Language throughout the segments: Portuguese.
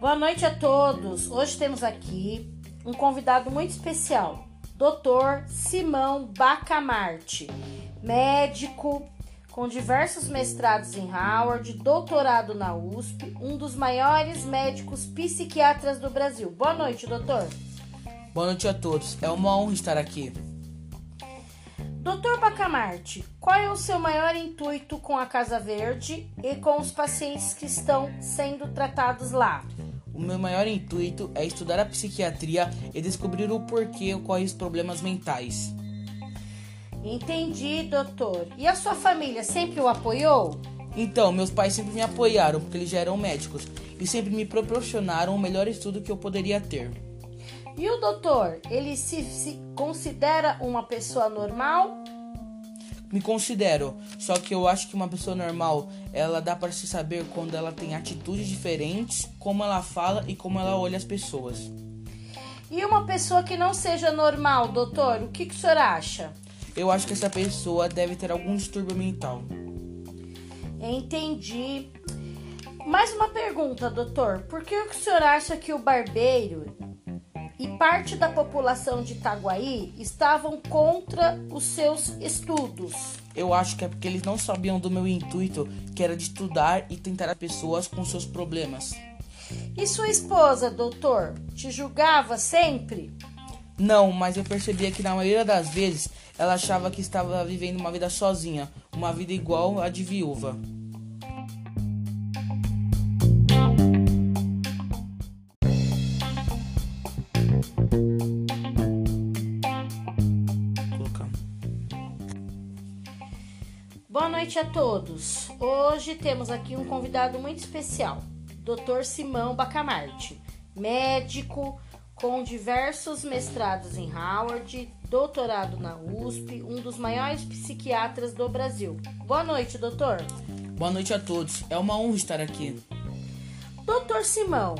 Boa noite a todos. Hoje temos aqui um convidado muito especial, Dr. Simão Bacamarte, médico com diversos mestrados em Harvard, doutorado na USP, um dos maiores médicos psiquiatras do Brasil. Boa noite, doutor. Boa noite a todos. É uma honra estar aqui. Doutor Bacamarte, qual é o seu maior intuito com a Casa Verde e com os pacientes que estão sendo tratados lá? O meu maior intuito é estudar a psiquiatria e descobrir o porquê ocorrem os problemas mentais. Entendi, doutor. E a sua família sempre o apoiou? Então, meus pais sempre me apoiaram porque eles já eram médicos e sempre me proporcionaram o melhor estudo que eu poderia ter. E o doutor, ele se, se considera uma pessoa normal? Me considero, só que eu acho que uma pessoa normal, ela dá para se saber quando ela tem atitudes diferentes, como ela fala e como ela olha as pessoas. E uma pessoa que não seja normal, doutor, o que, que o senhor acha? Eu acho que essa pessoa deve ter algum distúrbio mental. Entendi. Mais uma pergunta, doutor. Por que o senhor acha que o barbeiro e parte da população de Itaguaí estavam contra os seus estudos. Eu acho que é porque eles não sabiam do meu intuito, que era de estudar e tentar as pessoas com seus problemas. E sua esposa, doutor, te julgava sempre? Não, mas eu percebia que na maioria das vezes ela achava que estava vivendo uma vida sozinha, uma vida igual a de viúva. Noite a todos. Hoje temos aqui um convidado muito especial, Dr. Simão Bacamarte, médico com diversos mestrados em Harvard, doutorado na USP, um dos maiores psiquiatras do Brasil. Boa noite, doutor. Boa noite a todos. É uma honra estar aqui. Doutor Simão,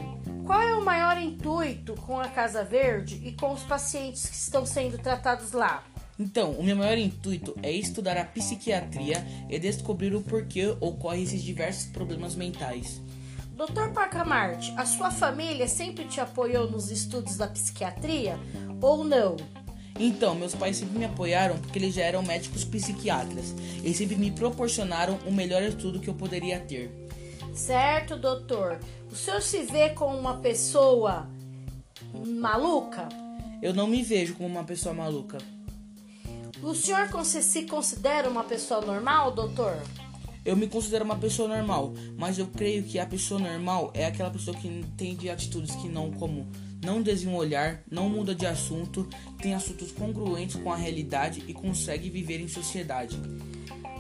qual é o maior intuito com a Casa Verde e com os pacientes que estão sendo tratados lá? Então, o meu maior intuito é estudar a psiquiatria e descobrir o porquê ocorrem esses diversos problemas mentais. Dr. Parcamarte, a sua família sempre te apoiou nos estudos da psiquiatria ou não? Então, meus pais sempre me apoiaram porque eles já eram médicos psiquiatras e sempre me proporcionaram o melhor estudo que eu poderia ter. Certo, doutor. O senhor se vê como uma pessoa maluca? Eu não me vejo como uma pessoa maluca. O senhor se considera uma pessoa normal, doutor? Eu me considero uma pessoa normal, mas eu creio que a pessoa normal é aquela pessoa que tem de atitudes que não como não desvia um olhar, não muda de assunto, tem assuntos congruentes com a realidade e consegue viver em sociedade.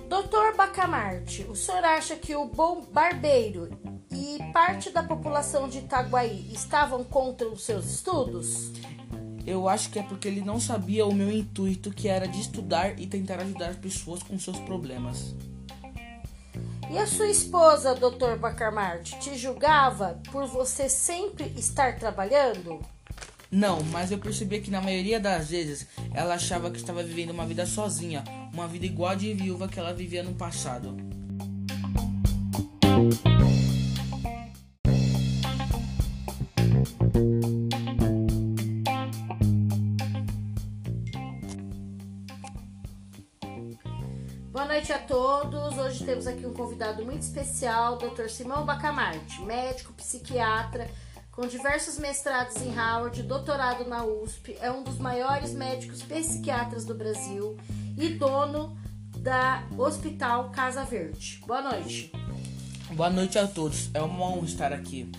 Doutor Bacamarte, o senhor acha que o bom barbeiro e parte da população de Itaguaí estavam contra os seus estudos? Eu acho que é porque ele não sabia o meu intuito, que era de estudar e tentar ajudar as pessoas com seus problemas. E a sua esposa, Dr. Bacamarte, te julgava por você sempre estar trabalhando? Não, mas eu percebia que na maioria das vezes ela achava que estava vivendo uma vida sozinha, uma vida igual a de viúva que ela vivia no passado. Boa noite a todos. Hoje temos aqui um convidado muito especial, Dr. Simão Bacamarte, médico psiquiatra com diversos mestrados em Harvard, doutorado na USP, é um dos maiores médicos psiquiatras do Brasil e dono da Hospital Casa Verde. Boa noite. Boa noite a todos. É uma honra estar aqui.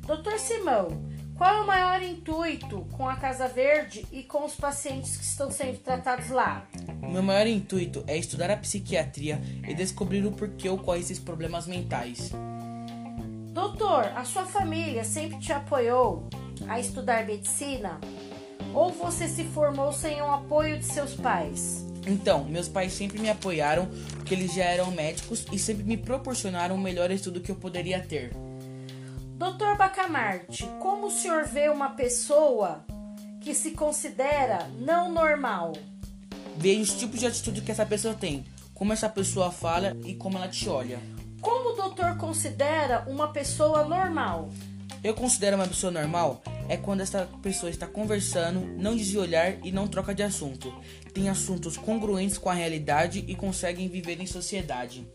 Dr. Simão, qual é o maior intuito com a Casa Verde e com os pacientes que estão sendo tratados lá? O meu maior intuito é estudar a psiquiatria e descobrir o porquê ocorrem esses problemas mentais. Doutor, a sua família sempre te apoiou a estudar medicina? Ou você se formou sem o apoio de seus pais? Então, meus pais sempre me apoiaram porque eles já eram médicos e sempre me proporcionaram o melhor estudo que eu poderia ter. Doutor Bacamarte, como o senhor vê uma pessoa que se considera não normal? Veja os tipos de atitude que essa pessoa tem, como essa pessoa fala e como ela te olha. Como o doutor considera uma pessoa normal? Eu considero uma pessoa normal é quando essa pessoa está conversando, não desvia olhar e não troca de assunto. Tem assuntos congruentes com a realidade e conseguem viver em sociedade.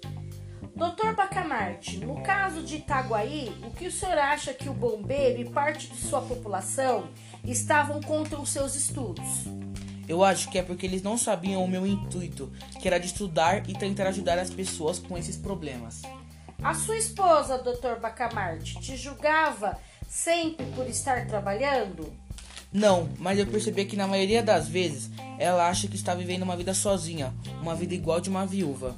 Doutor Bacamarte, no caso de Itaguaí, o que o senhor acha que o bombeiro e parte de sua população estavam contra os seus estudos? Eu acho que é porque eles não sabiam o meu intuito, que era de estudar e tentar ajudar as pessoas com esses problemas. A sua esposa, Dr. Bacamarte, te julgava sempre por estar trabalhando? Não, mas eu percebi que na maioria das vezes ela acha que está vivendo uma vida sozinha, uma vida igual de uma viúva.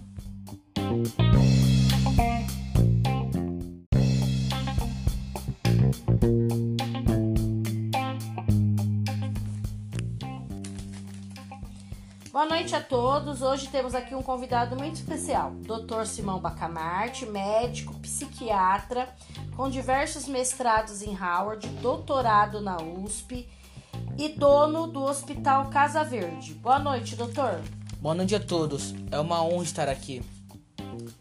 Boa noite a todos. Hoje temos aqui um convidado muito especial, Dr. Simão Bacamarte, médico, psiquiatra, com diversos mestrados em Howard, doutorado na USP e dono do Hospital Casa Verde. Boa noite, doutor. Boa noite a todos. É uma honra estar aqui.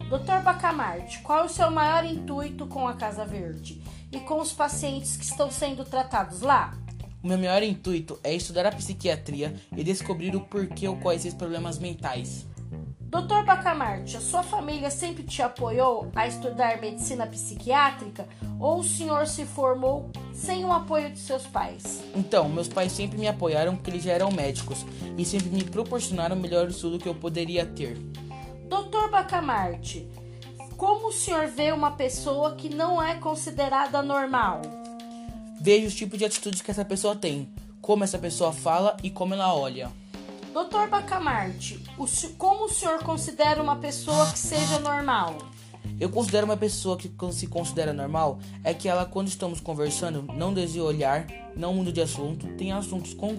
Doutor Bacamarte, qual é o seu maior intuito com a Casa Verde e com os pacientes que estão sendo tratados lá? O meu maior intuito é estudar a psiquiatria e descobrir o porquê ocorrem esses problemas mentais. Doutor Bacamarte, a sua família sempre te apoiou a estudar medicina psiquiátrica ou o senhor se formou sem o apoio de seus pais? Então, meus pais sempre me apoiaram porque eles já eram médicos e sempre me proporcionaram o melhor estudo que eu poderia ter. Doutor Bacamarte, como o senhor vê uma pessoa que não é considerada normal? Veja os tipos de atitudes que essa pessoa tem, como essa pessoa fala e como ela olha. Doutor Bacamarte, o, como o senhor considera uma pessoa que seja normal? Eu considero uma pessoa que se considera normal é que ela, quando estamos conversando, não desvia olhar, não muda de assunto, tem assuntos com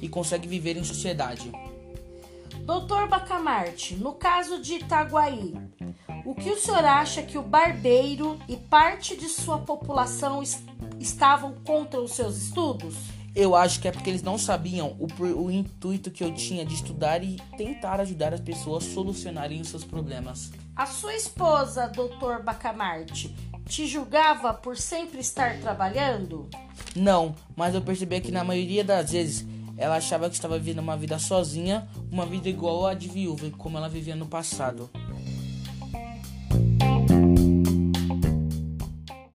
e consegue viver em sociedade. Doutor Bacamarte, no caso de Itaguaí, o que o senhor acha que o barbeiro e parte de sua população estavam contra os seus estudos? Eu acho que é porque eles não sabiam o, o intuito que eu tinha de estudar e tentar ajudar as pessoas a solucionarem os seus problemas. A sua esposa, Dr. Bacamarte, te julgava por sempre estar trabalhando? Não, mas eu percebi que na maioria das vezes ela achava que estava vivendo uma vida sozinha, uma vida igual a de viúva, como ela vivia no passado.